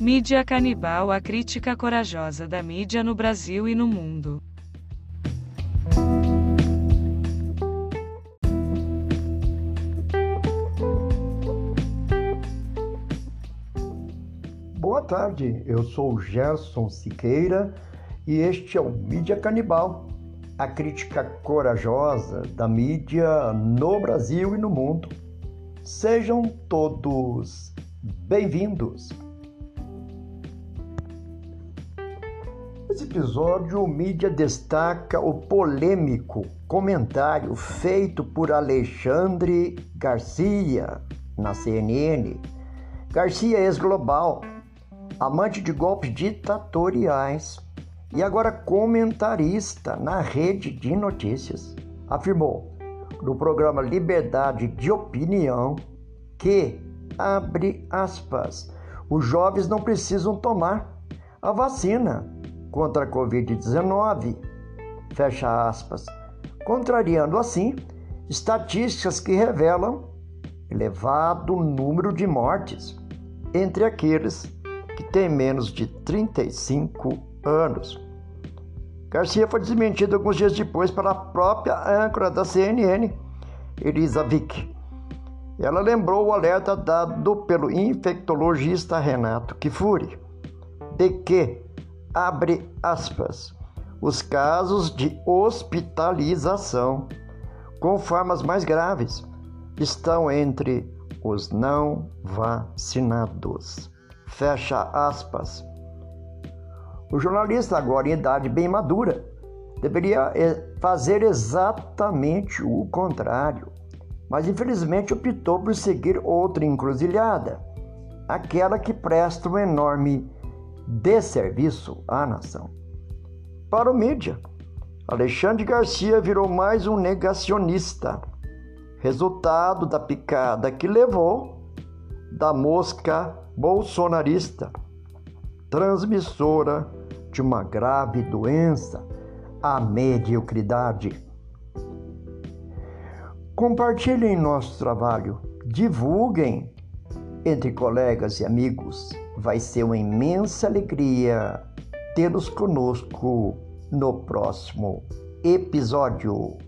Mídia canibal a crítica corajosa da mídia no Brasil e no mundo. Boa tarde, eu sou Gerson Siqueira e este é o Mídia Canibal, a crítica corajosa da mídia no Brasil e no mundo. Sejam todos bem-vindos. Nesse episódio, o mídia destaca o polêmico comentário feito por Alexandre Garcia na CNN. Garcia ex-global, amante de golpes ditatoriais e agora comentarista na rede de notícias, afirmou no programa Liberdade de Opinião que, abre aspas, os jovens não precisam tomar a vacina contra a Covid-19, fecha aspas, contrariando assim estatísticas que revelam elevado número de mortes entre aqueles que têm menos de 35 anos. Garcia foi desmentido alguns dias depois pela própria âncora da CNN, Elisa Vick. Ela lembrou o alerta dado pelo infectologista Renato Kifuri de que abre aspas, os casos de hospitalização com formas mais graves estão entre os não vacinados. Fecha aspas. O jornalista, agora em idade bem madura, deveria eh, fazer exatamente o contrário, mas infelizmente optou por seguir outra encruzilhada, aquela que presta um enorme de serviço à nação. Para o mídia, Alexandre Garcia virou mais um negacionista, resultado da picada que levou da mosca bolsonarista, transmissora de uma grave doença, a mediocridade. Compartilhem nosso trabalho, divulguem entre colegas e amigos Vai ser uma imensa alegria tê-los conosco no próximo episódio.